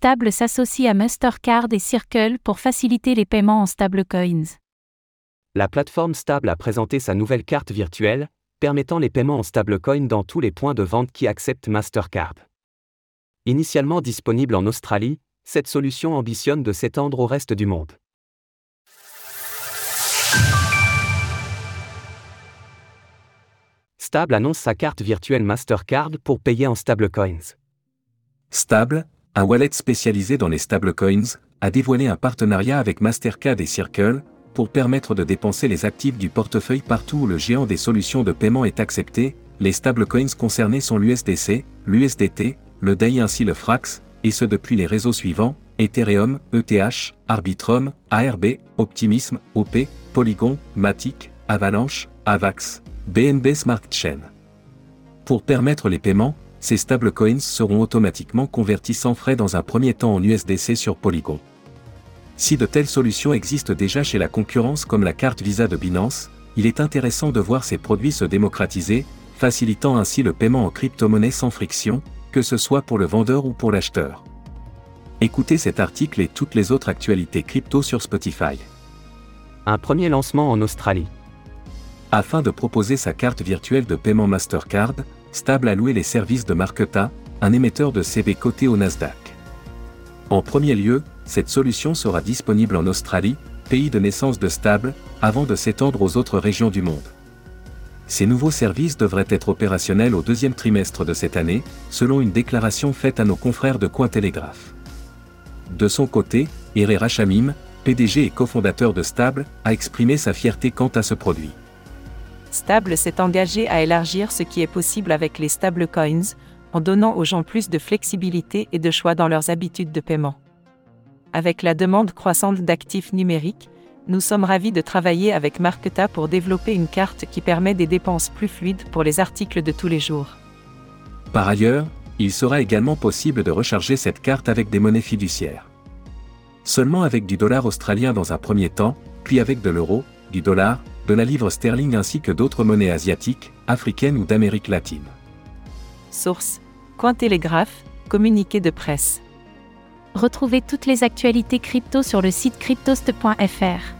Stable s'associe à Mastercard et Circle pour faciliter les paiements en stablecoins. La plateforme Stable a présenté sa nouvelle carte virtuelle, permettant les paiements en stablecoin dans tous les points de vente qui acceptent Mastercard. Initialement disponible en Australie, cette solution ambitionne de s'étendre au reste du monde. Stable annonce sa carte virtuelle Mastercard pour payer en stablecoins. Stable, un wallet spécialisé dans les stablecoins, a dévoilé un partenariat avec Mastercard et Circle pour permettre de dépenser les actifs du portefeuille partout où le géant des solutions de paiement est accepté. Les stablecoins concernés sont l'USDC, l'USDT, le DAI ainsi le Frax, et ce depuis les réseaux suivants Ethereum, ETH, Arbitrum, ARB, Optimism, OP, Polygon, Matic, Avalanche, Avax, BNB Smart Chain. Pour permettre les paiements, ces stablecoins seront automatiquement convertis sans frais dans un premier temps en USDC sur Polygon. Si de telles solutions existent déjà chez la concurrence comme la carte Visa de Binance, il est intéressant de voir ces produits se démocratiser, facilitant ainsi le paiement en crypto-monnaie sans friction, que ce soit pour le vendeur ou pour l'acheteur. Écoutez cet article et toutes les autres actualités crypto sur Spotify. Un premier lancement en Australie. Afin de proposer sa carte virtuelle de paiement Mastercard, Stable a loué les services de Marketa, un émetteur de CB coté au Nasdaq. En premier lieu, cette solution sera disponible en Australie, pays de naissance de Stable, avant de s'étendre aux autres régions du monde. Ces nouveaux services devraient être opérationnels au deuxième trimestre de cette année, selon une déclaration faite à nos confrères de Cointelegraph. De son côté, Ere Rachamim, PDG et cofondateur de Stable, a exprimé sa fierté quant à ce produit. Stable s'est engagé à élargir ce qui est possible avec les stablecoins, en donnant aux gens plus de flexibilité et de choix dans leurs habitudes de paiement. Avec la demande croissante d'actifs numériques, nous sommes ravis de travailler avec Marketa pour développer une carte qui permet des dépenses plus fluides pour les articles de tous les jours. Par ailleurs, il sera également possible de recharger cette carte avec des monnaies fiduciaires. Seulement avec du dollar australien dans un premier temps, puis avec de l'euro, du dollar, de la livre sterling ainsi que d'autres monnaies asiatiques, africaines ou d'Amérique latine. Source Cointelegraph, communiqué de presse. Retrouvez toutes les actualités crypto sur le site cryptost.fr.